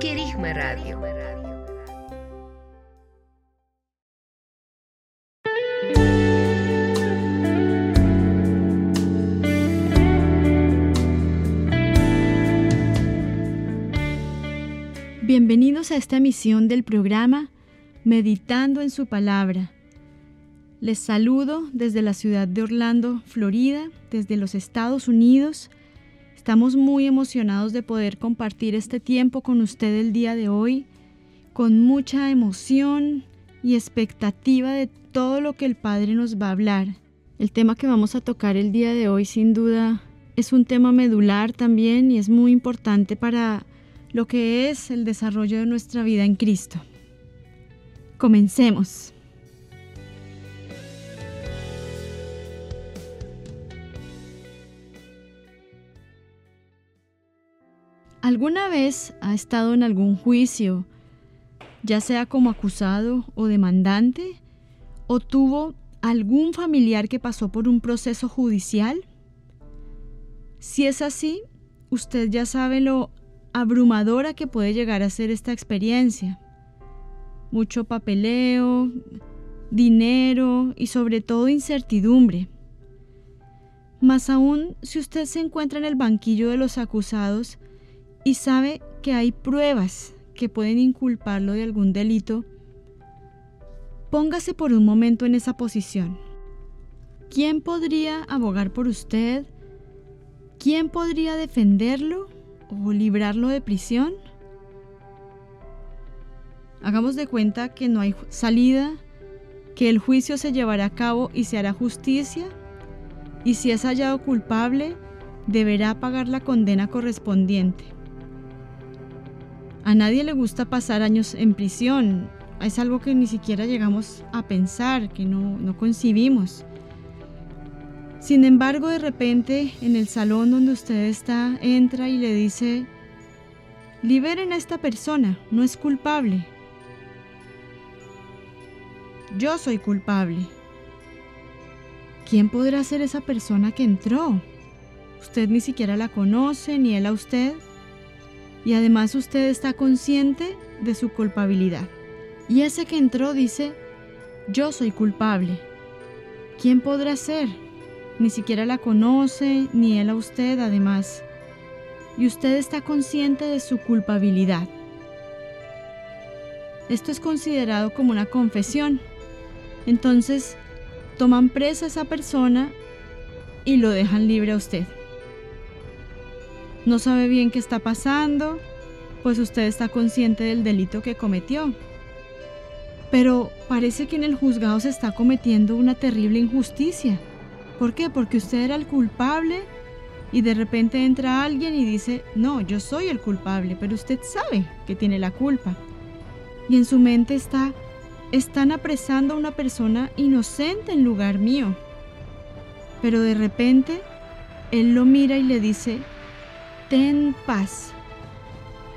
Querigma Radio. Bienvenidos a esta emisión del programa Meditando en su palabra. Les saludo desde la ciudad de Orlando, Florida, desde los Estados Unidos. Estamos muy emocionados de poder compartir este tiempo con usted el día de hoy, con mucha emoción y expectativa de todo lo que el Padre nos va a hablar. El tema que vamos a tocar el día de hoy sin duda es un tema medular también y es muy importante para lo que es el desarrollo de nuestra vida en Cristo. Comencemos. ¿Alguna vez ha estado en algún juicio, ya sea como acusado o demandante, o tuvo algún familiar que pasó por un proceso judicial? Si es así, usted ya sabe lo abrumadora que puede llegar a ser esta experiencia. Mucho papeleo, dinero y sobre todo incertidumbre. Más aún si usted se encuentra en el banquillo de los acusados y sabe que hay pruebas que pueden inculparlo de algún delito, póngase por un momento en esa posición. ¿Quién podría abogar por usted? ¿Quién podría defenderlo? o librarlo de prisión? Hagamos de cuenta que no hay salida, que el juicio se llevará a cabo y se hará justicia, y si es hallado culpable, deberá pagar la condena correspondiente. A nadie le gusta pasar años en prisión, es algo que ni siquiera llegamos a pensar, que no, no concibimos. Sin embargo, de repente, en el salón donde usted está, entra y le dice, liberen a esta persona, no es culpable. Yo soy culpable. ¿Quién podrá ser esa persona que entró? Usted ni siquiera la conoce, ni él a usted. Y además usted está consciente de su culpabilidad. Y ese que entró dice, yo soy culpable. ¿Quién podrá ser? Ni siquiera la conoce, ni él a usted además. Y usted está consciente de su culpabilidad. Esto es considerado como una confesión. Entonces, toman presa a esa persona y lo dejan libre a usted. No sabe bien qué está pasando, pues usted está consciente del delito que cometió. Pero parece que en el juzgado se está cometiendo una terrible injusticia. ¿Por qué? Porque usted era el culpable y de repente entra alguien y dice, no, yo soy el culpable, pero usted sabe que tiene la culpa. Y en su mente está, están apresando a una persona inocente en lugar mío. Pero de repente, él lo mira y le dice, ten paz.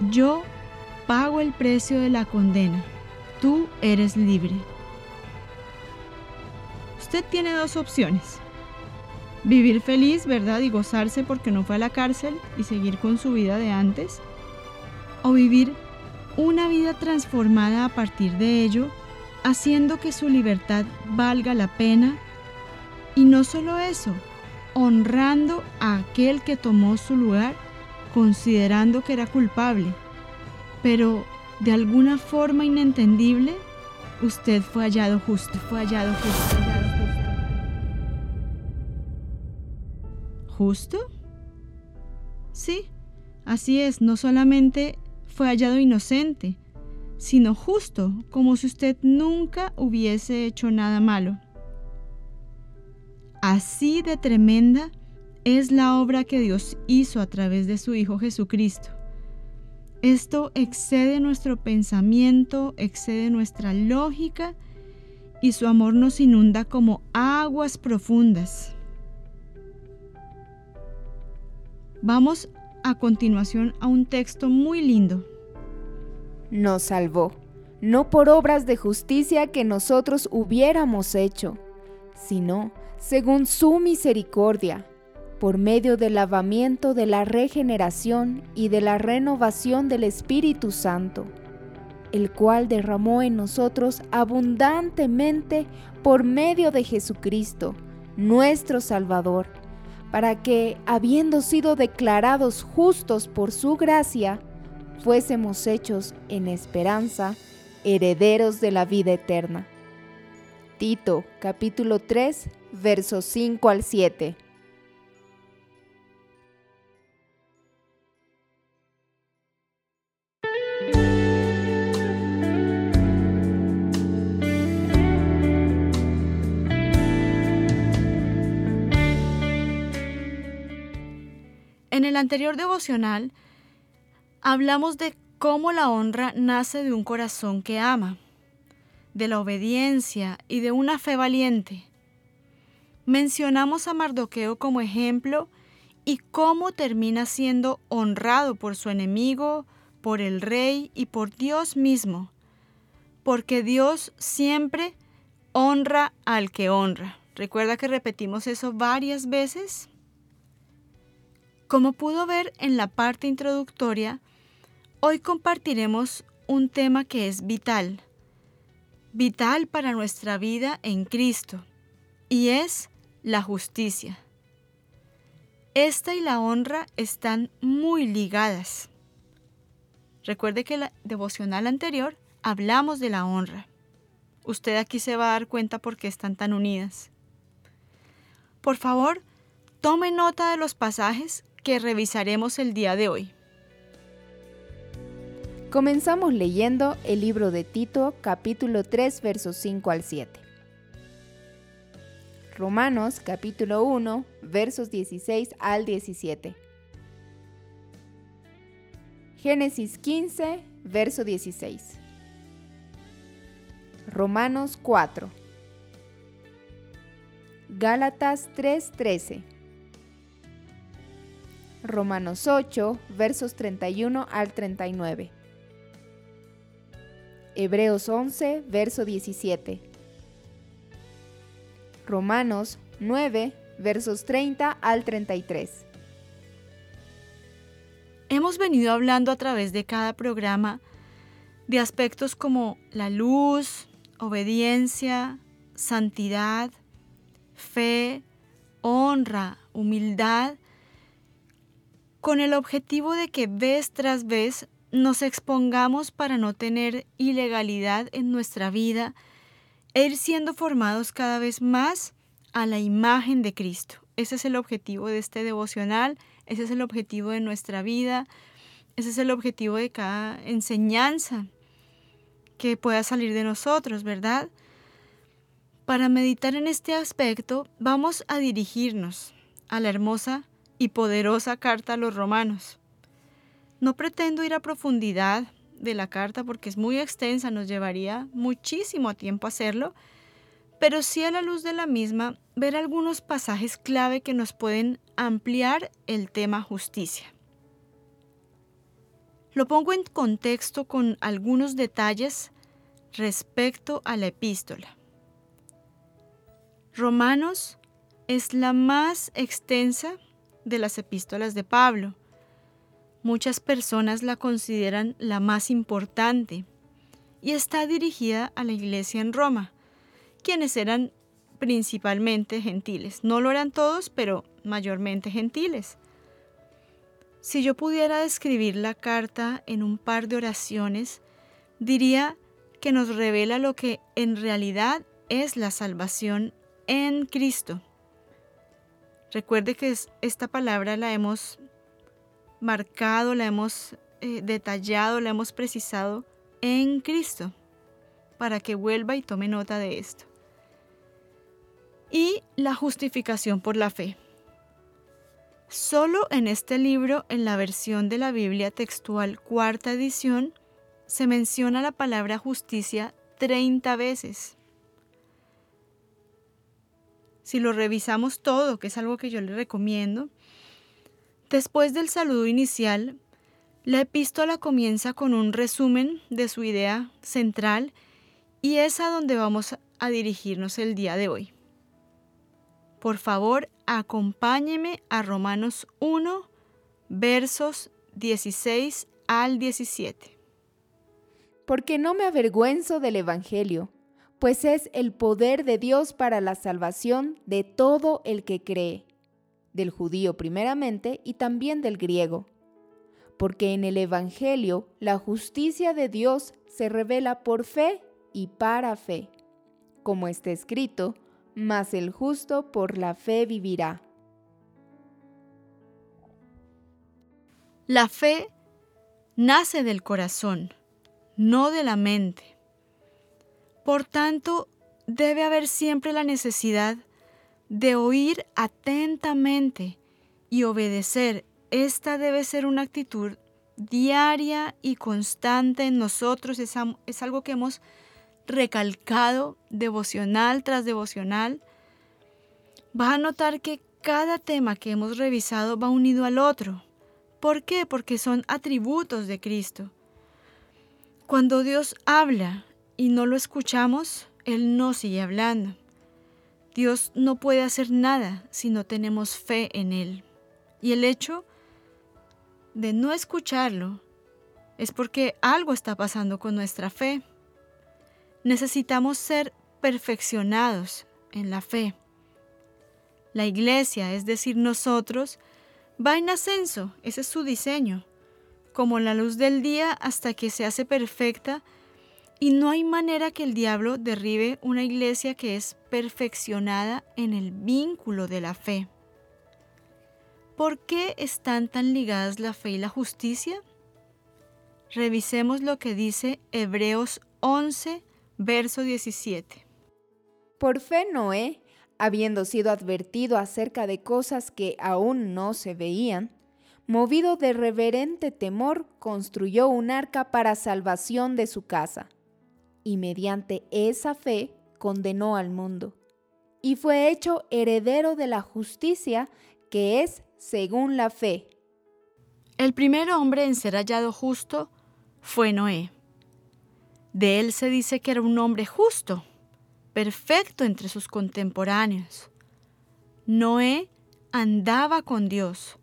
Yo pago el precio de la condena. Tú eres libre. Usted tiene dos opciones vivir feliz, ¿verdad? Y gozarse porque no fue a la cárcel y seguir con su vida de antes. O vivir una vida transformada a partir de ello, haciendo que su libertad valga la pena. Y no solo eso, honrando a aquel que tomó su lugar, considerando que era culpable. Pero de alguna forma inentendible, usted fue hallado justo, fue hallado justo. Justo? Sí, así es, no solamente fue hallado inocente, sino justo, como si usted nunca hubiese hecho nada malo. Así de tremenda es la obra que Dios hizo a través de su Hijo Jesucristo. Esto excede nuestro pensamiento, excede nuestra lógica y su amor nos inunda como aguas profundas. Vamos a continuación a un texto muy lindo. Nos salvó, no por obras de justicia que nosotros hubiéramos hecho, sino según su misericordia, por medio del lavamiento de la regeneración y de la renovación del Espíritu Santo, el cual derramó en nosotros abundantemente por medio de Jesucristo, nuestro Salvador para que, habiendo sido declarados justos por su gracia, fuésemos hechos en esperanza herederos de la vida eterna. Tito capítulo 3 versos 5 al 7. En el anterior devocional hablamos de cómo la honra nace de un corazón que ama, de la obediencia y de una fe valiente. Mencionamos a Mardoqueo como ejemplo y cómo termina siendo honrado por su enemigo, por el rey y por Dios mismo, porque Dios siempre honra al que honra. ¿Recuerda que repetimos eso varias veces? Como pudo ver en la parte introductoria, hoy compartiremos un tema que es vital, vital para nuestra vida en Cristo, y es la justicia. Esta y la honra están muy ligadas. Recuerde que la devocional anterior hablamos de la honra. Usted aquí se va a dar cuenta por qué están tan unidas. Por favor, tome nota de los pasajes que revisaremos el día de hoy. Comenzamos leyendo el libro de Tito capítulo 3 versos 5 al 7. Romanos capítulo 1 versos 16 al 17. Génesis 15 verso 16. Romanos 4. Gálatas 3:13. Romanos 8, versos 31 al 39. Hebreos 11, verso 17. Romanos 9, versos 30 al 33. Hemos venido hablando a través de cada programa de aspectos como la luz, obediencia, santidad, fe, honra, humildad con el objetivo de que vez tras vez nos expongamos para no tener ilegalidad en nuestra vida e ir siendo formados cada vez más a la imagen de Cristo. Ese es el objetivo de este devocional, ese es el objetivo de nuestra vida, ese es el objetivo de cada enseñanza que pueda salir de nosotros, ¿verdad? Para meditar en este aspecto vamos a dirigirnos a la hermosa y poderosa carta a los romanos. No pretendo ir a profundidad de la carta porque es muy extensa, nos llevaría muchísimo tiempo hacerlo, pero sí a la luz de la misma ver algunos pasajes clave que nos pueden ampliar el tema justicia. Lo pongo en contexto con algunos detalles respecto a la epístola. Romanos es la más extensa de las epístolas de Pablo. Muchas personas la consideran la más importante y está dirigida a la iglesia en Roma, quienes eran principalmente gentiles. No lo eran todos, pero mayormente gentiles. Si yo pudiera describir la carta en un par de oraciones, diría que nos revela lo que en realidad es la salvación en Cristo. Recuerde que esta palabra la hemos marcado, la hemos eh, detallado, la hemos precisado en Cristo, para que vuelva y tome nota de esto. Y la justificación por la fe. Solo en este libro, en la versión de la Biblia textual cuarta edición, se menciona la palabra justicia 30 veces. Si lo revisamos todo, que es algo que yo le recomiendo, después del saludo inicial, la epístola comienza con un resumen de su idea central y es a donde vamos a dirigirnos el día de hoy. Por favor, acompáñeme a Romanos 1, versos 16 al 17. Porque no me avergüenzo del Evangelio, pues es el poder de Dios para la salvación de todo el que cree, del judío primeramente y también del griego. Porque en el Evangelio la justicia de Dios se revela por fe y para fe, como está escrito, mas el justo por la fe vivirá. La fe nace del corazón, no de la mente. Por tanto, debe haber siempre la necesidad de oír atentamente y obedecer. Esta debe ser una actitud diaria y constante en nosotros. Es, algo que hemos recalcado devocional tras devocional, vas a notar que cada tema que hemos revisado va unido al otro. ¿Por qué? Porque son atributos de Cristo. Cuando Dios habla y no lo escuchamos, Él no sigue hablando. Dios no puede hacer nada si no tenemos fe en Él. Y el hecho de no escucharlo es porque algo está pasando con nuestra fe. Necesitamos ser perfeccionados en la fe. La iglesia, es decir, nosotros, va en ascenso, ese es su diseño, como la luz del día hasta que se hace perfecta y no hay manera que el diablo derribe una iglesia que es perfeccionada en el vínculo de la fe. ¿Por qué están tan ligadas la fe y la justicia? Revisemos lo que dice Hebreos 11, verso 17. Por fe Noé, habiendo sido advertido acerca de cosas que aún no se veían, movido de reverente temor, construyó un arca para salvación de su casa, y mediante esa fe condenó al mundo, y fue hecho heredero de la justicia que es según la fe. El primer hombre en ser hallado justo fue Noé. De él se dice que era un hombre justo, perfecto entre sus contemporáneos. Noé andaba con Dios.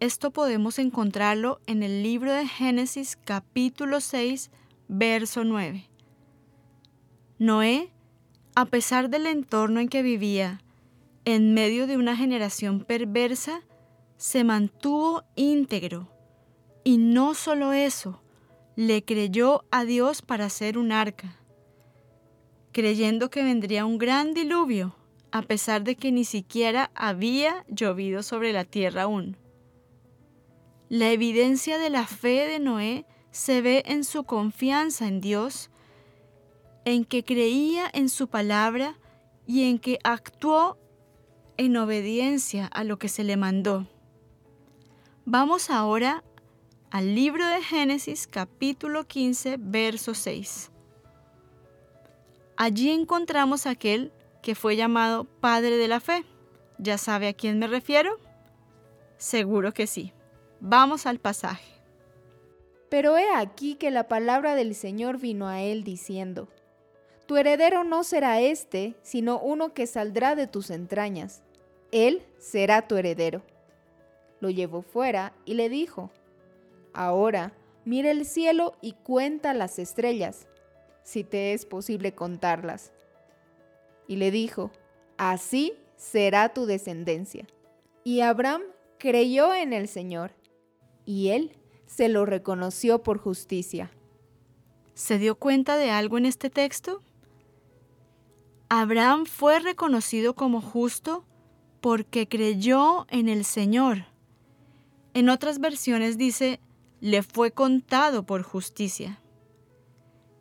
Esto podemos encontrarlo en el libro de Génesis capítulo 6, verso 9. Noé, a pesar del entorno en que vivía, en medio de una generación perversa, se mantuvo íntegro. Y no solo eso, le creyó a Dios para hacer un arca, creyendo que vendría un gran diluvio, a pesar de que ni siquiera había llovido sobre la tierra aún. La evidencia de la fe de Noé se ve en su confianza en Dios, en que creía en su palabra y en que actuó en obediencia a lo que se le mandó. Vamos ahora al libro de Génesis capítulo 15, verso 6. Allí encontramos aquel que fue llamado Padre de la Fe. ¿Ya sabe a quién me refiero? Seguro que sí. Vamos al pasaje. Pero he aquí que la palabra del Señor vino a él diciendo, Tu heredero no será este, sino uno que saldrá de tus entrañas. Él será tu heredero. Lo llevó fuera y le dijo, Ahora, mira el cielo y cuenta las estrellas, si te es posible contarlas. Y le dijo, Así será tu descendencia. Y Abraham creyó en el Señor, y él se lo reconoció por justicia. ¿Se dio cuenta de algo en este texto? Abraham fue reconocido como justo porque creyó en el Señor. En otras versiones dice, le fue contado por justicia.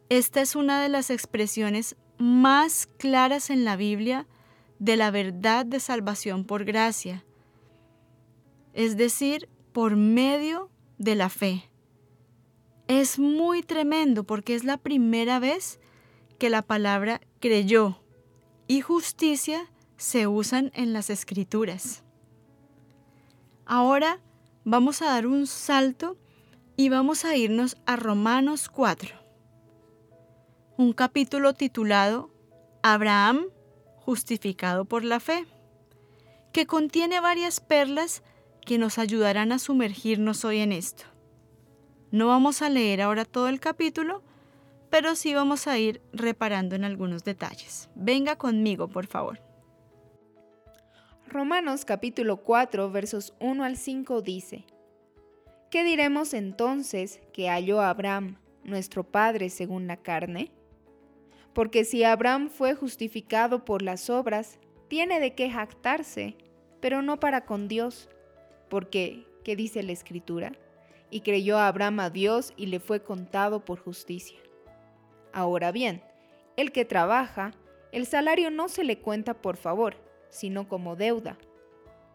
Esta es una de las expresiones más claras en la Biblia de la verdad de salvación por gracia. es decir, por medio de la fe. Es muy tremendo porque es la primera vez que la palabra creyó y justicia se usan en las escrituras. Ahora vamos a dar un salto y vamos a irnos a Romanos 4, un capítulo titulado Abraham justificado por la fe, que contiene varias perlas que nos ayudarán a sumergirnos hoy en esto. No vamos a leer ahora todo el capítulo, pero sí vamos a ir reparando en algunos detalles. Venga conmigo, por favor. Romanos capítulo 4 versos 1 al 5 dice, ¿Qué diremos entonces que halló Abraham, nuestro Padre según la carne? Porque si Abraham fue justificado por las obras, tiene de qué jactarse, pero no para con Dios. Porque, ¿qué dice la Escritura? Y creyó Abraham a Dios y le fue contado por justicia. Ahora bien, el que trabaja, el salario no se le cuenta por favor, sino como deuda.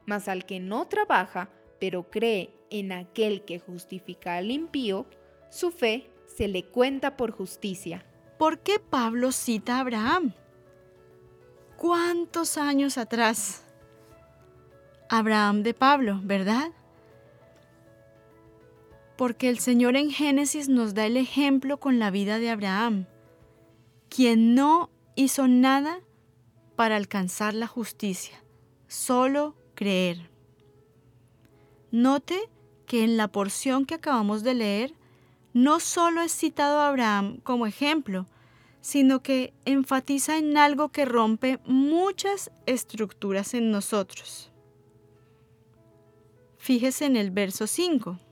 Mas al que no trabaja, pero cree en aquel que justifica al impío, su fe se le cuenta por justicia. ¿Por qué Pablo cita a Abraham? ¿Cuántos años atrás? Abraham de Pablo, ¿verdad? Porque el Señor en Génesis nos da el ejemplo con la vida de Abraham, quien no hizo nada para alcanzar la justicia, solo creer. Note que en la porción que acabamos de leer, no solo es citado a Abraham como ejemplo, sino que enfatiza en algo que rompe muchas estructuras en nosotros. Fíjese en el verso 5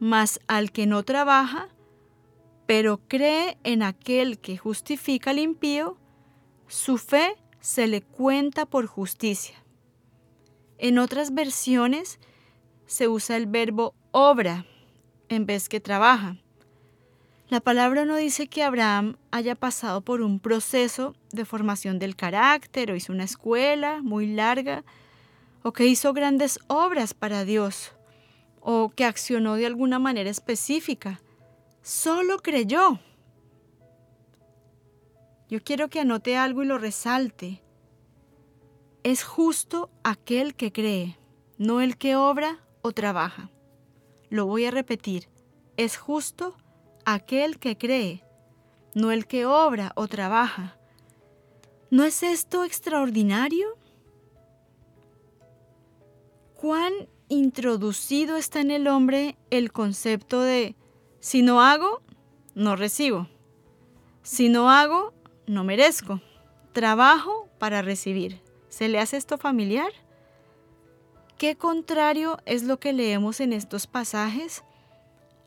mas al que no trabaja, pero cree en aquel que justifica al impío, su fe se le cuenta por justicia. En otras versiones se usa el verbo obra en vez que trabaja. La palabra no dice que Abraham haya pasado por un proceso de formación del carácter o hizo una escuela muy larga o que hizo grandes obras para Dios o que accionó de alguna manera específica. Solo creyó. Yo quiero que anote algo y lo resalte. Es justo aquel que cree, no el que obra o trabaja. Lo voy a repetir. Es justo aquel que cree, no el que obra o trabaja. ¿No es esto extraordinario? ¿Cuán introducido está en el hombre el concepto de si no hago, no recibo. Si no hago, no merezco. Trabajo para recibir. ¿Se le hace esto familiar? ¿Qué contrario es lo que leemos en estos pasajes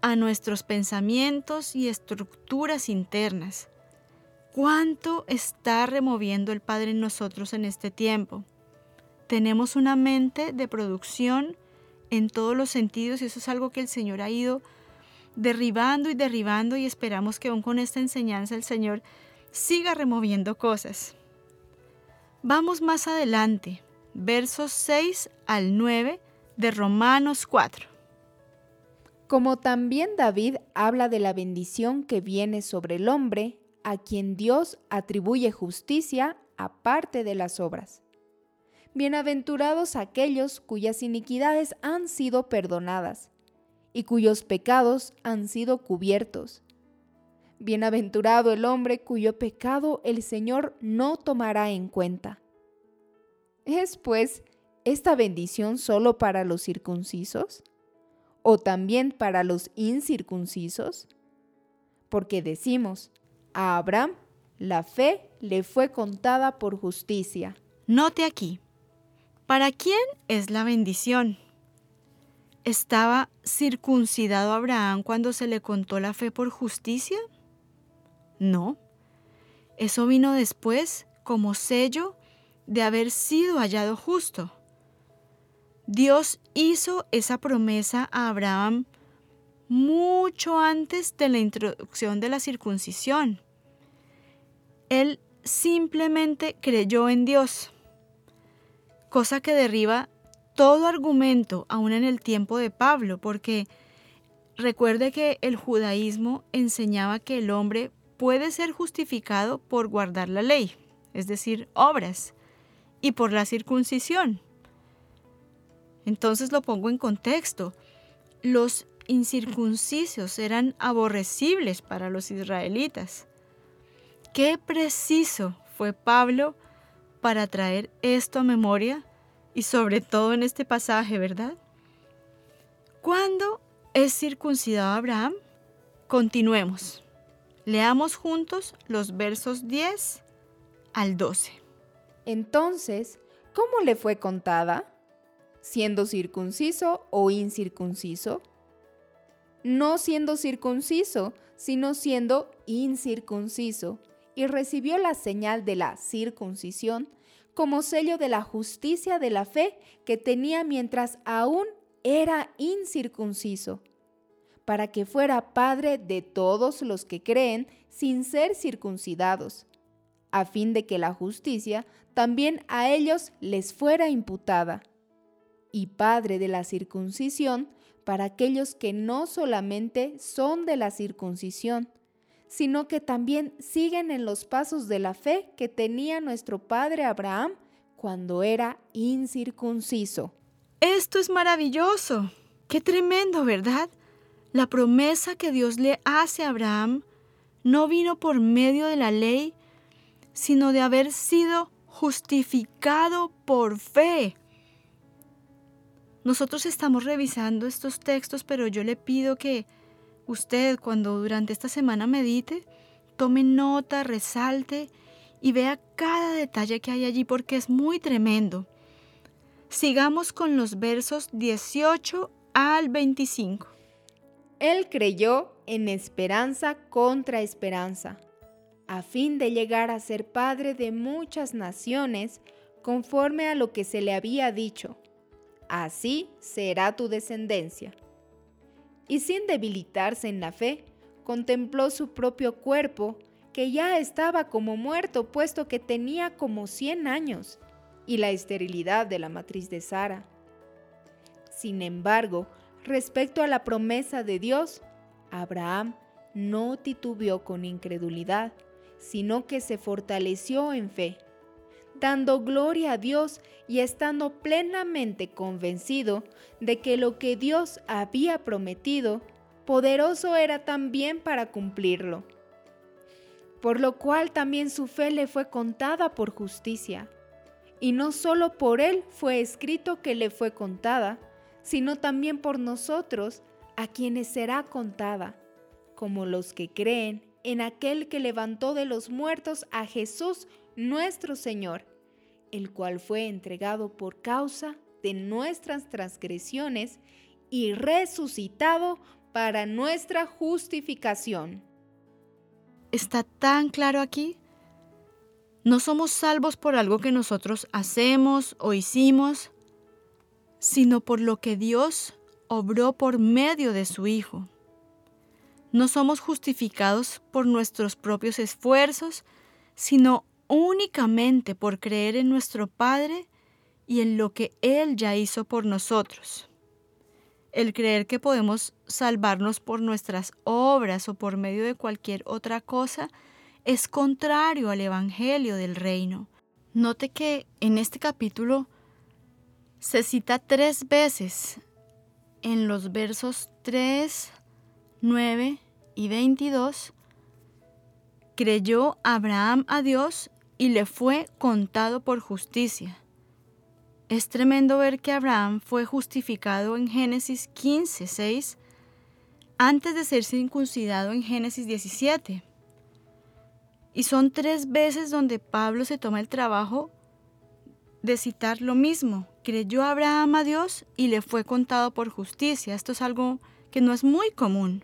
a nuestros pensamientos y estructuras internas? ¿Cuánto está removiendo el Padre en nosotros en este tiempo? Tenemos una mente de producción en todos los sentidos y eso es algo que el Señor ha ido derribando y derribando y esperamos que aún con esta enseñanza el Señor siga removiendo cosas. Vamos más adelante, versos 6 al 9 de Romanos 4. Como también David habla de la bendición que viene sobre el hombre, a quien Dios atribuye justicia aparte de las obras. Bienaventurados aquellos cuyas iniquidades han sido perdonadas y cuyos pecados han sido cubiertos. Bienaventurado el hombre cuyo pecado el Señor no tomará en cuenta. ¿Es pues esta bendición solo para los circuncisos? ¿O también para los incircuncisos? Porque decimos, a Abraham la fe le fue contada por justicia. Note aquí, ¿Para quién es la bendición? ¿Estaba circuncidado Abraham cuando se le contó la fe por justicia? No. Eso vino después como sello de haber sido hallado justo. Dios hizo esa promesa a Abraham mucho antes de la introducción de la circuncisión. Él simplemente creyó en Dios cosa que derriba todo argumento, aún en el tiempo de Pablo, porque recuerde que el judaísmo enseñaba que el hombre puede ser justificado por guardar la ley, es decir, obras, y por la circuncisión. Entonces lo pongo en contexto. Los incircuncisos eran aborrecibles para los israelitas. Qué preciso fue Pablo para traer esto a memoria y sobre todo en este pasaje, ¿verdad? ¿Cuándo es circuncidado Abraham? Continuemos. Leamos juntos los versos 10 al 12. Entonces, ¿cómo le fue contada? ¿Siendo circunciso o incircunciso? No siendo circunciso, sino siendo incircunciso, y recibió la señal de la circuncisión como sello de la justicia de la fe que tenía mientras aún era incircunciso, para que fuera padre de todos los que creen sin ser circuncidados, a fin de que la justicia también a ellos les fuera imputada, y padre de la circuncisión para aquellos que no solamente son de la circuncisión, sino que también siguen en los pasos de la fe que tenía nuestro padre Abraham cuando era incircunciso. Esto es maravilloso. Qué tremendo, ¿verdad? La promesa que Dios le hace a Abraham no vino por medio de la ley, sino de haber sido justificado por fe. Nosotros estamos revisando estos textos, pero yo le pido que usted cuando durante esta semana medite, tome nota, resalte y vea cada detalle que hay allí porque es muy tremendo. Sigamos con los versos 18 al 25. Él creyó en esperanza contra esperanza, a fin de llegar a ser padre de muchas naciones, conforme a lo que se le había dicho. Así será tu descendencia y sin debilitarse en la fe, contempló su propio cuerpo, que ya estaba como muerto puesto que tenía como 100 años, y la esterilidad de la matriz de Sara. Sin embargo, respecto a la promesa de Dios, Abraham no titubeó con incredulidad, sino que se fortaleció en fe dando gloria a Dios y estando plenamente convencido de que lo que Dios había prometido, poderoso era también para cumplirlo. Por lo cual también su fe le fue contada por justicia. Y no solo por él fue escrito que le fue contada, sino también por nosotros, a quienes será contada, como los que creen en aquel que levantó de los muertos a Jesús nuestro Señor el cual fue entregado por causa de nuestras transgresiones y resucitado para nuestra justificación. ¿Está tan claro aquí? No somos salvos por algo que nosotros hacemos o hicimos, sino por lo que Dios obró por medio de su Hijo. No somos justificados por nuestros propios esfuerzos, sino únicamente por creer en nuestro Padre y en lo que Él ya hizo por nosotros. El creer que podemos salvarnos por nuestras obras o por medio de cualquier otra cosa es contrario al Evangelio del Reino. Note que en este capítulo se cita tres veces en los versos 3, 9 y 22 creyó Abraham a Dios y le fue contado por justicia. Es tremendo ver que Abraham fue justificado en Génesis 15, 6, antes de ser circuncidado en Génesis 17. Y son tres veces donde Pablo se toma el trabajo de citar lo mismo. Creyó Abraham a Dios y le fue contado por justicia. Esto es algo que no es muy común.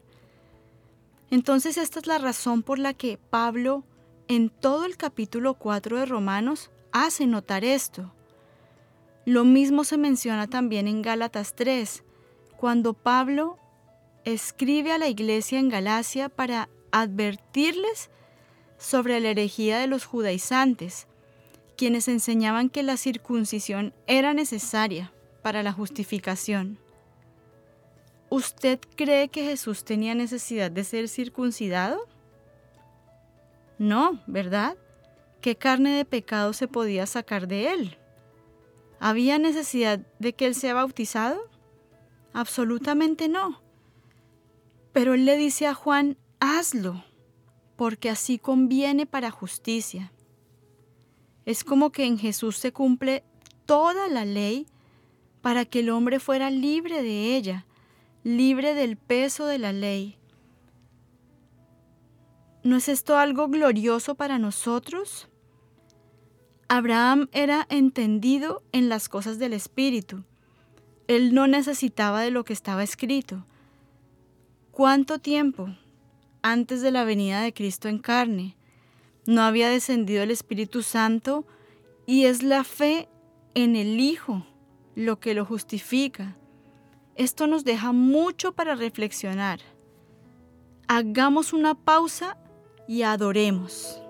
Entonces esta es la razón por la que Pablo en todo el capítulo 4 de Romanos hace notar esto. Lo mismo se menciona también en Gálatas 3, cuando Pablo escribe a la iglesia en Galacia para advertirles sobre la herejía de los judaizantes, quienes enseñaban que la circuncisión era necesaria para la justificación. ¿Usted cree que Jesús tenía necesidad de ser circuncidado? No, ¿verdad? ¿Qué carne de pecado se podía sacar de él? ¿Había necesidad de que él sea bautizado? Absolutamente no. Pero él le dice a Juan, hazlo, porque así conviene para justicia. Es como que en Jesús se cumple toda la ley para que el hombre fuera libre de ella, libre del peso de la ley. ¿No es esto algo glorioso para nosotros? Abraham era entendido en las cosas del Espíritu. Él no necesitaba de lo que estaba escrito. ¿Cuánto tiempo antes de la venida de Cristo en carne no había descendido el Espíritu Santo y es la fe en el Hijo lo que lo justifica? Esto nos deja mucho para reflexionar. Hagamos una pausa y adoremos.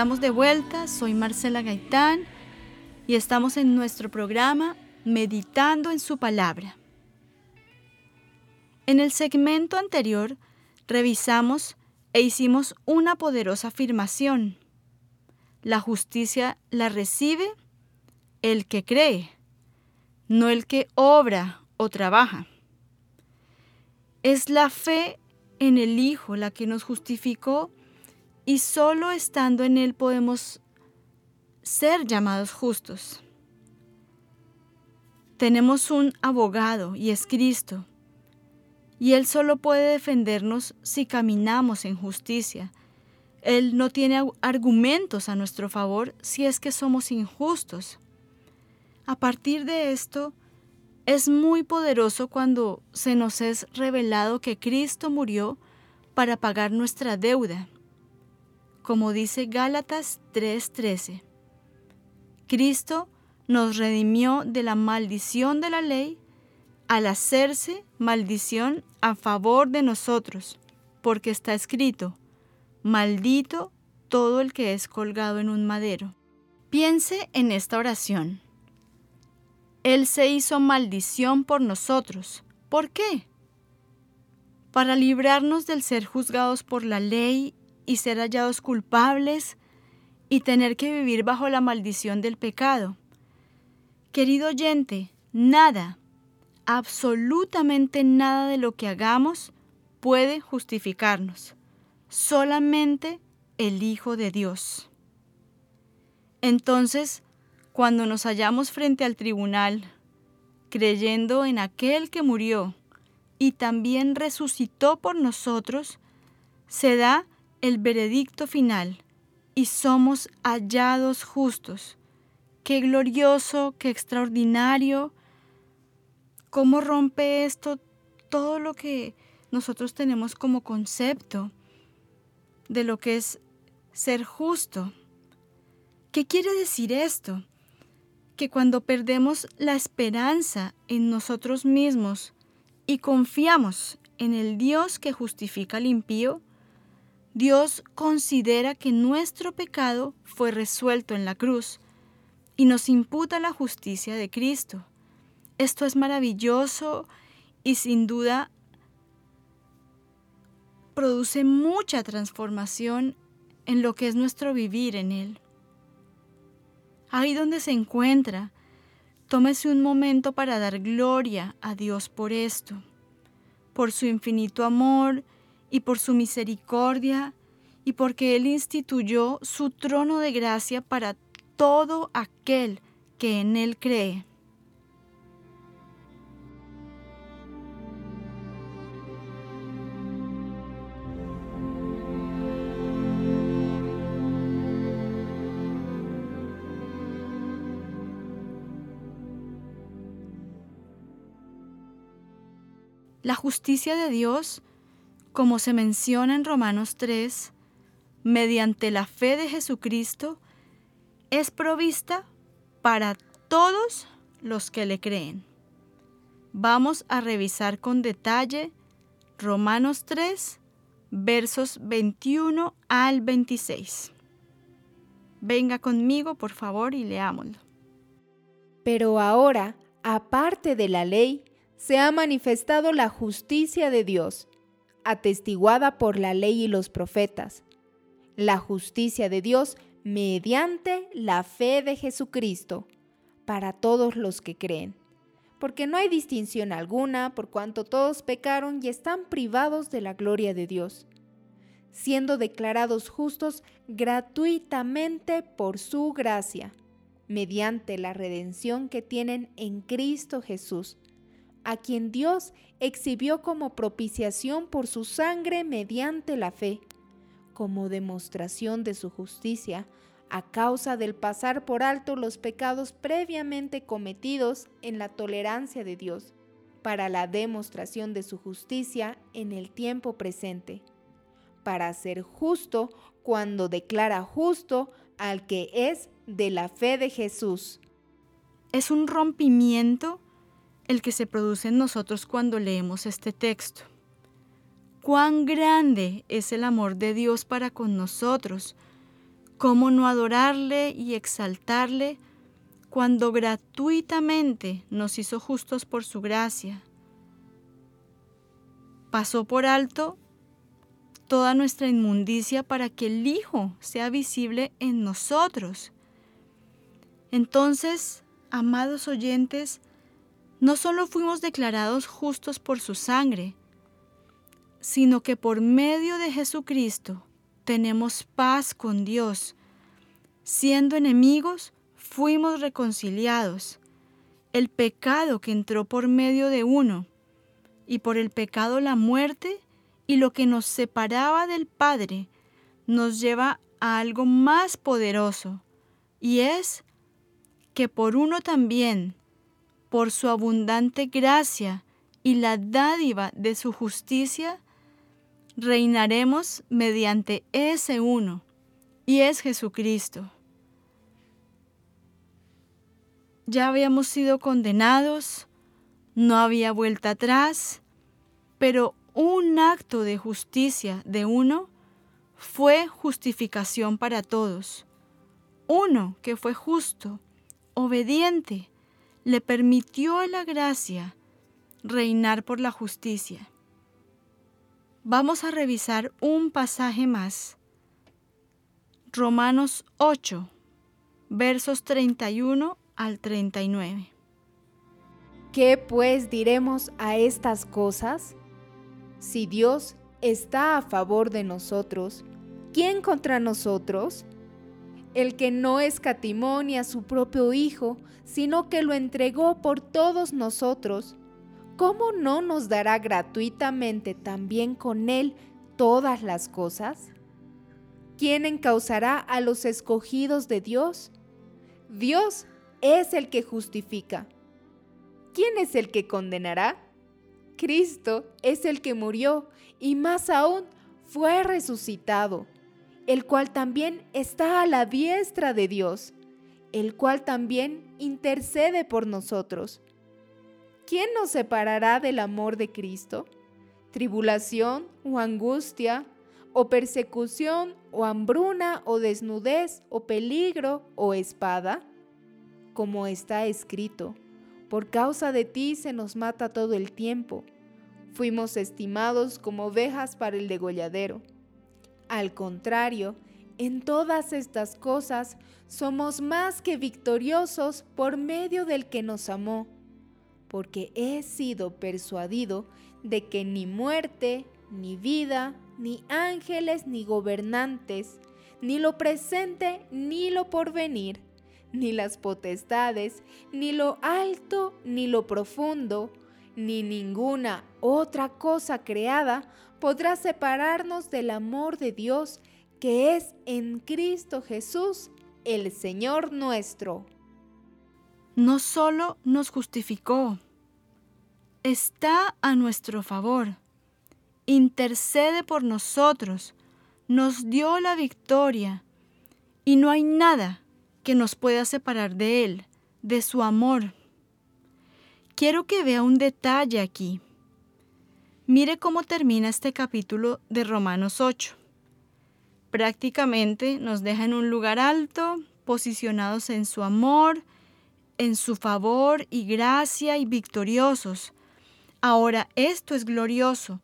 Estamos de vuelta, soy Marcela Gaitán y estamos en nuestro programa Meditando en su palabra. En el segmento anterior revisamos e hicimos una poderosa afirmación. La justicia la recibe el que cree, no el que obra o trabaja. Es la fe en el Hijo la que nos justificó y solo estando en Él podemos ser llamados justos. Tenemos un abogado y es Cristo, y Él solo puede defendernos si caminamos en justicia. Él no tiene argumentos a nuestro favor si es que somos injustos. A partir de esto, es muy poderoso cuando se nos es revelado que Cristo murió para pagar nuestra deuda. Como dice Gálatas 3:13, Cristo nos redimió de la maldición de la ley al hacerse maldición a favor de nosotros, porque está escrito, maldito todo el que es colgado en un madero. Piense en esta oración. Él se hizo maldición por nosotros. ¿Por qué? Para librarnos del ser juzgados por la ley y ser hallados culpables y tener que vivir bajo la maldición del pecado. Querido oyente, nada, absolutamente nada de lo que hagamos puede justificarnos, solamente el Hijo de Dios. Entonces, cuando nos hallamos frente al tribunal, creyendo en aquel que murió y también resucitó por nosotros, se da el veredicto final y somos hallados justos. Qué glorioso, qué extraordinario, cómo rompe esto todo lo que nosotros tenemos como concepto de lo que es ser justo. ¿Qué quiere decir esto? Que cuando perdemos la esperanza en nosotros mismos y confiamos en el Dios que justifica al impío, Dios considera que nuestro pecado fue resuelto en la cruz y nos imputa la justicia de Cristo. Esto es maravilloso y sin duda produce mucha transformación en lo que es nuestro vivir en Él. Ahí donde se encuentra, tómese un momento para dar gloria a Dios por esto, por su infinito amor y por su misericordia y porque Él instituyó su trono de gracia para todo aquel que en Él cree. La justicia de Dios como se menciona en Romanos 3, mediante la fe de Jesucristo, es provista para todos los que le creen. Vamos a revisar con detalle Romanos 3, versos 21 al 26. Venga conmigo, por favor, y leámoslo. Pero ahora, aparte de la ley, se ha manifestado la justicia de Dios atestiguada por la ley y los profetas, la justicia de Dios mediante la fe de Jesucristo, para todos los que creen. Porque no hay distinción alguna, por cuanto todos pecaron y están privados de la gloria de Dios, siendo declarados justos gratuitamente por su gracia, mediante la redención que tienen en Cristo Jesús a quien Dios exhibió como propiciación por su sangre mediante la fe, como demostración de su justicia, a causa del pasar por alto los pecados previamente cometidos en la tolerancia de Dios, para la demostración de su justicia en el tiempo presente, para ser justo cuando declara justo al que es de la fe de Jesús. Es un rompimiento el que se produce en nosotros cuando leemos este texto. Cuán grande es el amor de Dios para con nosotros, ¿Cómo no adorarle y exaltarle cuando gratuitamente nos hizo justos por su gracia? Pasó por alto toda nuestra inmundicia para que el Hijo sea visible en nosotros. Entonces, amados oyentes, no solo fuimos declarados justos por su sangre, sino que por medio de Jesucristo tenemos paz con Dios. Siendo enemigos, fuimos reconciliados. El pecado que entró por medio de uno, y por el pecado la muerte, y lo que nos separaba del Padre, nos lleva a algo más poderoso, y es que por uno también, por su abundante gracia y la dádiva de su justicia, reinaremos mediante ese uno, y es Jesucristo. Ya habíamos sido condenados, no había vuelta atrás, pero un acto de justicia de uno fue justificación para todos. Uno que fue justo, obediente, le permitió a la gracia reinar por la justicia. Vamos a revisar un pasaje más. Romanos 8, versos 31 al 39. ¿Qué pues diremos a estas cosas? Si Dios está a favor de nosotros, ¿quién contra nosotros? El que no escatimó ni a su propio Hijo, sino que lo entregó por todos nosotros, ¿cómo no nos dará gratuitamente también con Él todas las cosas? ¿Quién encausará a los escogidos de Dios? Dios es el que justifica. ¿Quién es el que condenará? Cristo es el que murió y más aún fue resucitado, el cual también está a la diestra de Dios, el cual también intercede por nosotros. ¿quién nos separará del amor de Cristo? ¿Tribulación o angustia, o persecución, o hambruna, o desnudez, o peligro, o espada? Como está escrito, por causa de ti se nos mata todo el tiempo. Fuimos estimados como ovejas para el degolladero. Al contrario, en todas estas cosas somos más que victoriosos por medio del que nos amó porque he sido persuadido de que ni muerte, ni vida, ni ángeles, ni gobernantes, ni lo presente, ni lo porvenir, ni las potestades, ni lo alto, ni lo profundo, ni ninguna otra cosa creada podrá separarnos del amor de Dios que es en Cristo Jesús, el Señor nuestro no solo nos justificó, está a nuestro favor, intercede por nosotros, nos dio la victoria y no hay nada que nos pueda separar de Él, de su amor. Quiero que vea un detalle aquí. Mire cómo termina este capítulo de Romanos 8. Prácticamente nos deja en un lugar alto, posicionados en su amor, en su favor y gracia y victoriosos. Ahora, esto es glorioso,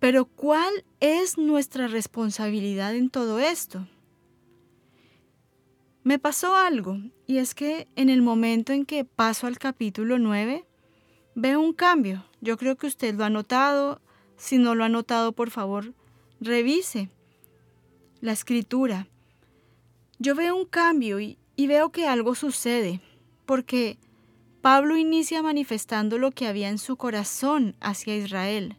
pero ¿cuál es nuestra responsabilidad en todo esto? Me pasó algo, y es que en el momento en que paso al capítulo 9, veo un cambio. Yo creo que usted lo ha notado. Si no lo ha notado, por favor, revise la escritura. Yo veo un cambio y, y veo que algo sucede porque Pablo inicia manifestando lo que había en su corazón hacia Israel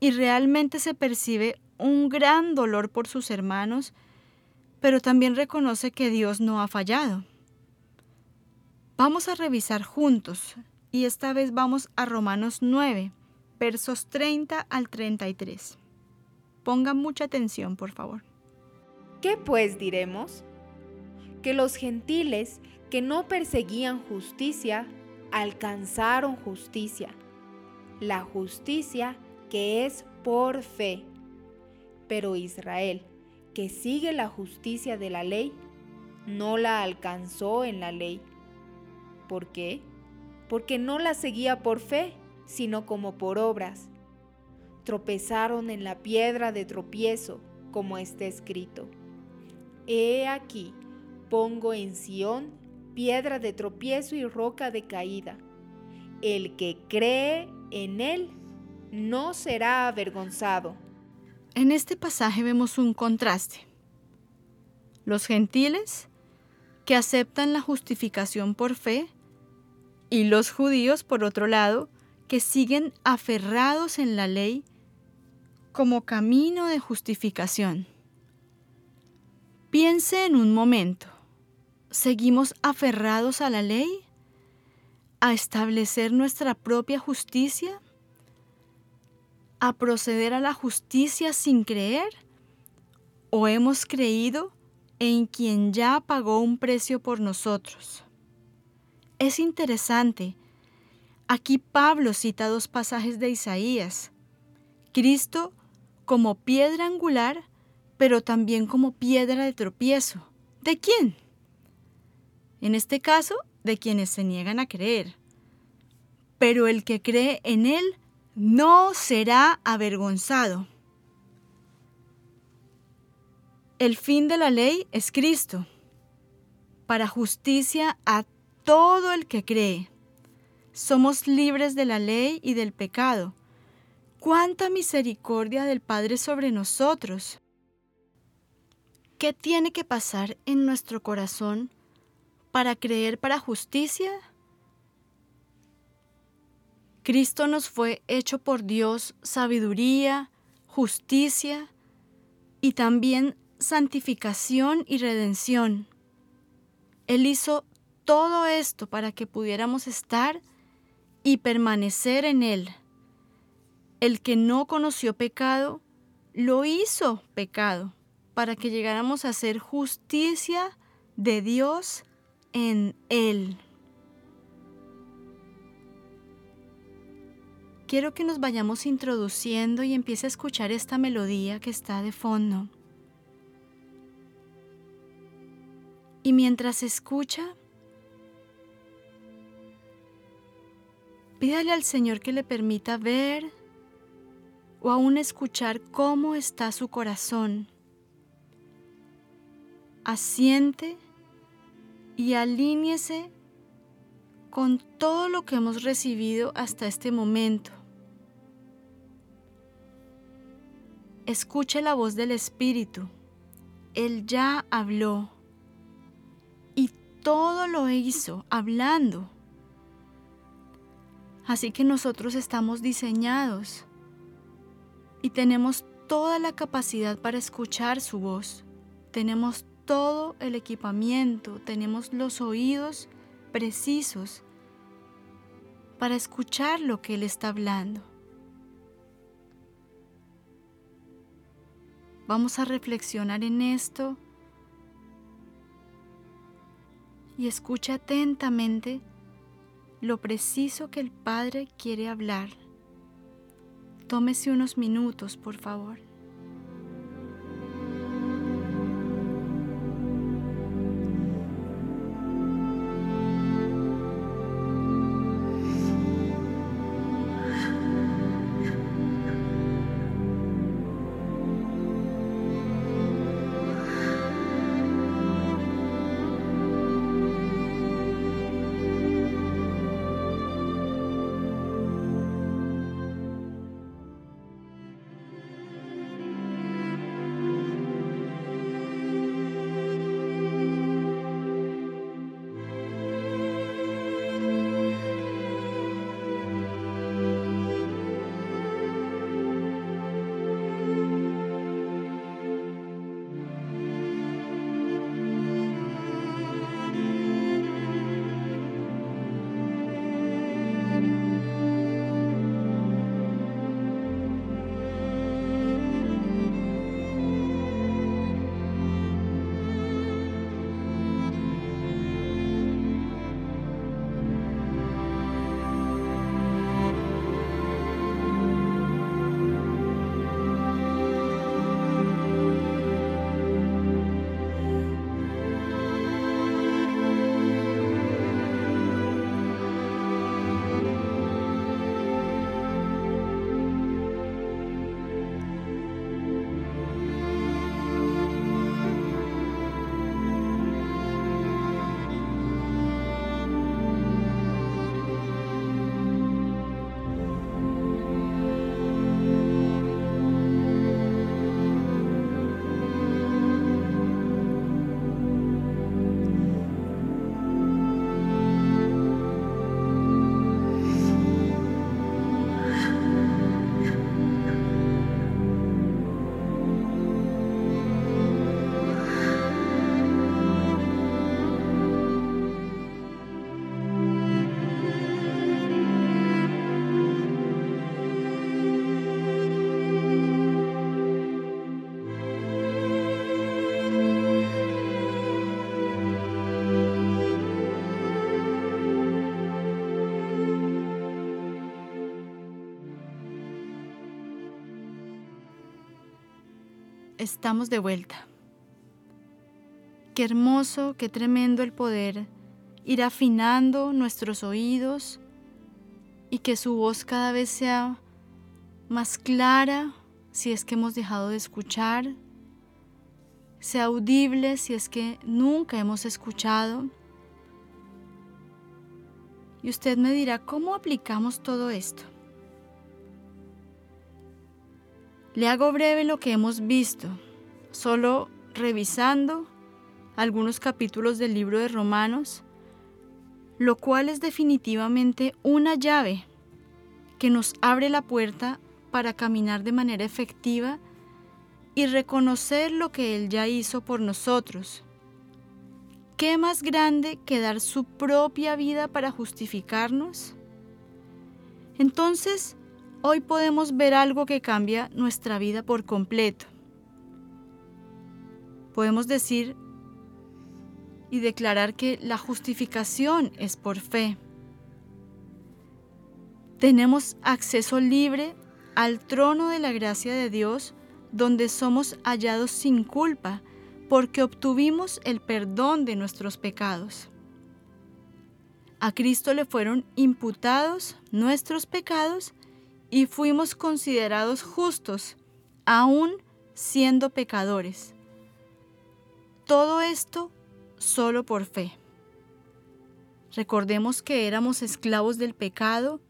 y realmente se percibe un gran dolor por sus hermanos, pero también reconoce que Dios no ha fallado. Vamos a revisar juntos y esta vez vamos a Romanos 9, versos 30 al 33. Pongan mucha atención, por favor. ¿Qué pues diremos? Que los gentiles que no perseguían justicia, alcanzaron justicia, la justicia que es por fe. Pero Israel, que sigue la justicia de la ley, no la alcanzó en la ley. ¿Por qué? Porque no la seguía por fe, sino como por obras. Tropezaron en la piedra de tropiezo, como está escrito. He aquí, pongo en Sión piedra de tropiezo y roca de caída. El que cree en él no será avergonzado. En este pasaje vemos un contraste. Los gentiles, que aceptan la justificación por fe, y los judíos, por otro lado, que siguen aferrados en la ley como camino de justificación. Piense en un momento. ¿Seguimos aferrados a la ley? ¿A establecer nuestra propia justicia? ¿A proceder a la justicia sin creer? ¿O hemos creído en quien ya pagó un precio por nosotros? Es interesante. Aquí Pablo cita dos pasajes de Isaías. Cristo como piedra angular pero también como piedra de tropiezo. ¿De quién? En este caso, de quienes se niegan a creer. Pero el que cree en Él no será avergonzado. El fin de la ley es Cristo, para justicia a todo el que cree. Somos libres de la ley y del pecado. ¡Cuánta misericordia del Padre sobre nosotros! ¿Qué tiene que pasar en nuestro corazón para creer para justicia? Cristo nos fue hecho por Dios sabiduría, justicia y también santificación y redención. Él hizo todo esto para que pudiéramos estar y permanecer en Él. El que no conoció pecado, lo hizo pecado para que llegáramos a ser justicia de Dios en Él. Quiero que nos vayamos introduciendo y empiece a escuchar esta melodía que está de fondo. Y mientras escucha, pídale al Señor que le permita ver o aún escuchar cómo está su corazón asiente y alíñese con todo lo que hemos recibido hasta este momento. Escuche la voz del Espíritu. Él ya habló y todo lo hizo hablando. Así que nosotros estamos diseñados y tenemos toda la capacidad para escuchar su voz. Tenemos todo el equipamiento, tenemos los oídos precisos para escuchar lo que Él está hablando. Vamos a reflexionar en esto y escucha atentamente lo preciso que el Padre quiere hablar. Tómese unos minutos, por favor. Estamos de vuelta. Qué hermoso, qué tremendo el poder ir afinando nuestros oídos y que su voz cada vez sea más clara si es que hemos dejado de escuchar, sea audible si es que nunca hemos escuchado. Y usted me dirá, ¿cómo aplicamos todo esto? Le hago breve lo que hemos visto, solo revisando algunos capítulos del libro de Romanos, lo cual es definitivamente una llave que nos abre la puerta para caminar de manera efectiva y reconocer lo que Él ya hizo por nosotros. ¿Qué más grande que dar su propia vida para justificarnos? Entonces, hoy podemos ver algo que cambia nuestra vida por completo. Podemos decir y declarar que la justificación es por fe. Tenemos acceso libre al trono de la gracia de Dios donde somos hallados sin culpa porque obtuvimos el perdón de nuestros pecados. A Cristo le fueron imputados nuestros pecados y fuimos considerados justos, aún siendo pecadores. Todo esto solo por fe. Recordemos que éramos esclavos del pecado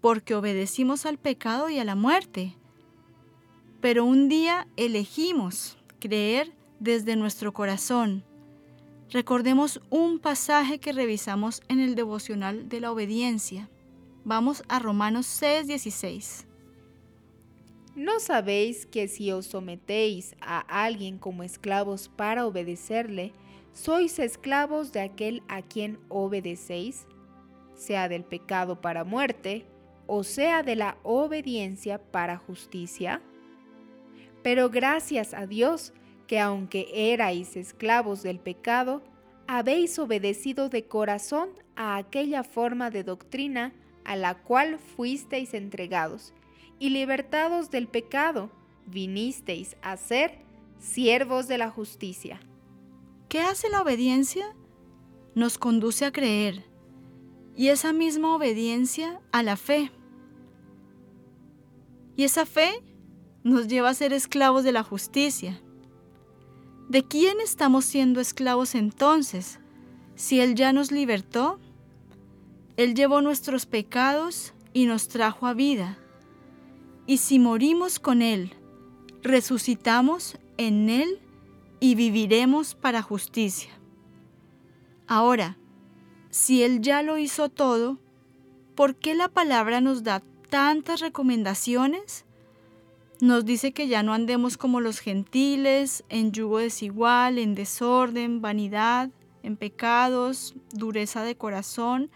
porque obedecimos al pecado y a la muerte. Pero un día elegimos creer desde nuestro corazón. Recordemos un pasaje que revisamos en el devocional de la obediencia. Vamos a Romanos 6:16. ¿No sabéis que si os sometéis a alguien como esclavos para obedecerle, sois esclavos de aquel a quien obedecéis? Sea del pecado para muerte, o sea de la obediencia para justicia. Pero gracias a Dios que aunque erais esclavos del pecado, habéis obedecido de corazón a aquella forma de doctrina a la cual fuisteis entregados, y libertados del pecado, vinisteis a ser siervos de la justicia. ¿Qué hace la obediencia? Nos conduce a creer, y esa misma obediencia a la fe. Y esa fe nos lleva a ser esclavos de la justicia. ¿De quién estamos siendo esclavos entonces? Si Él ya nos libertó, Él llevó nuestros pecados y nos trajo a vida. Y si morimos con Él, resucitamos en Él y viviremos para justicia. Ahora, si Él ya lo hizo todo, ¿por qué la palabra nos da tantas recomendaciones? Nos dice que ya no andemos como los gentiles, en yugo desigual, en desorden, vanidad, en pecados, dureza de corazón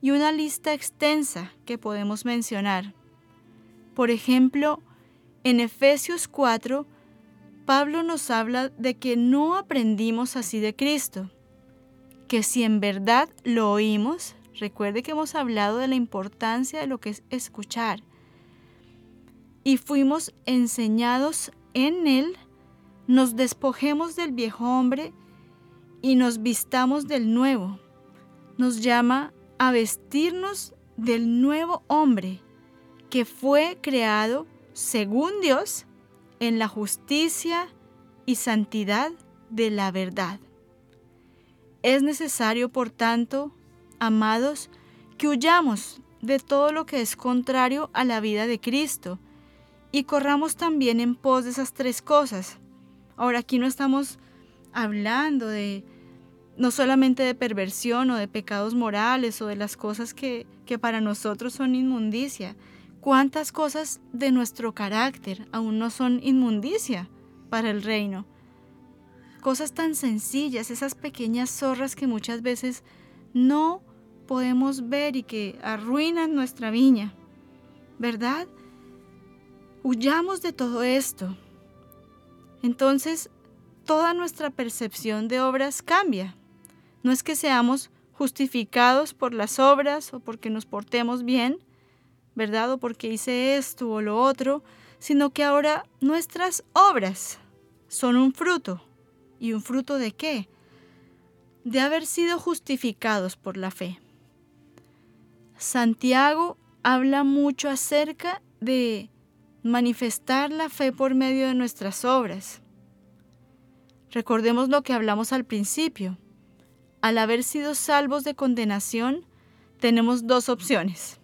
y una lista extensa que podemos mencionar. Por ejemplo, en Efesios 4, Pablo nos habla de que no aprendimos así de Cristo, que si en verdad lo oímos, recuerde que hemos hablado de la importancia de lo que es escuchar, y fuimos enseñados en Él, nos despojemos del viejo hombre y nos vistamos del nuevo. Nos llama a vestirnos del nuevo hombre que fue creado según Dios en la justicia y santidad de la verdad. Es necesario, por tanto, amados, que huyamos de todo lo que es contrario a la vida de Cristo y corramos también en pos de esas tres cosas. Ahora aquí no estamos hablando de no solamente de perversión o de pecados morales o de las cosas que, que para nosotros son inmundicia. ¿Cuántas cosas de nuestro carácter aún no son inmundicia para el reino? Cosas tan sencillas, esas pequeñas zorras que muchas veces no podemos ver y que arruinan nuestra viña, ¿verdad? Huyamos de todo esto. Entonces, toda nuestra percepción de obras cambia. No es que seamos justificados por las obras o porque nos portemos bien, ¿verdad? O porque hice esto o lo otro, sino que ahora nuestras obras son un fruto. ¿Y un fruto de qué? De haber sido justificados por la fe. Santiago habla mucho acerca de manifestar la fe por medio de nuestras obras. Recordemos lo que hablamos al principio. Al haber sido salvos de condenación, tenemos dos opciones.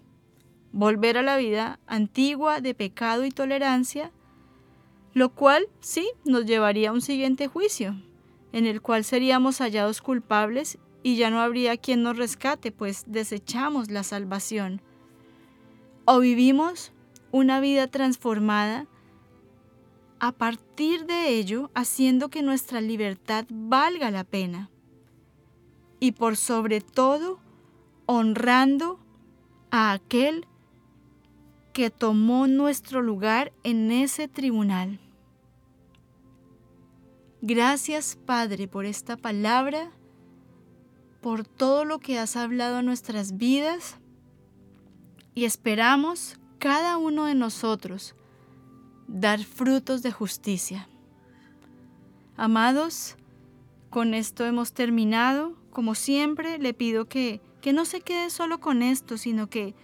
Volver a la vida antigua de pecado y tolerancia, lo cual sí nos llevaría a un siguiente juicio, en el cual seríamos hallados culpables y ya no habría quien nos rescate, pues desechamos la salvación. O vivimos una vida transformada a partir de ello haciendo que nuestra libertad valga la pena. Y por sobre todo, honrando a aquel que tomó nuestro lugar en ese tribunal. Gracias Padre por esta palabra, por todo lo que has hablado a nuestras vidas y esperamos cada uno de nosotros dar frutos de justicia. Amados, con esto hemos terminado. Como siempre, le pido que, que no se quede solo con esto, sino que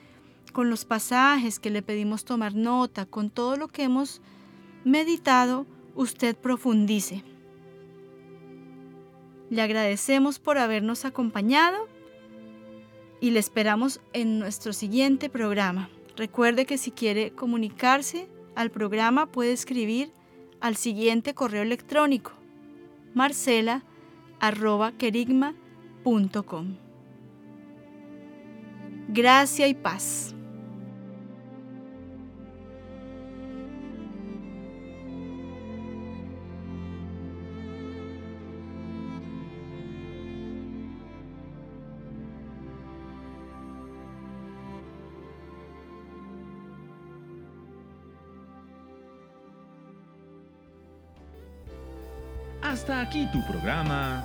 con los pasajes que le pedimos tomar nota, con todo lo que hemos meditado, usted profundice. Le agradecemos por habernos acompañado y le esperamos en nuestro siguiente programa. Recuerde que si quiere comunicarse al programa puede escribir al siguiente correo electrónico Gracia y paz. Hasta aquí tu programa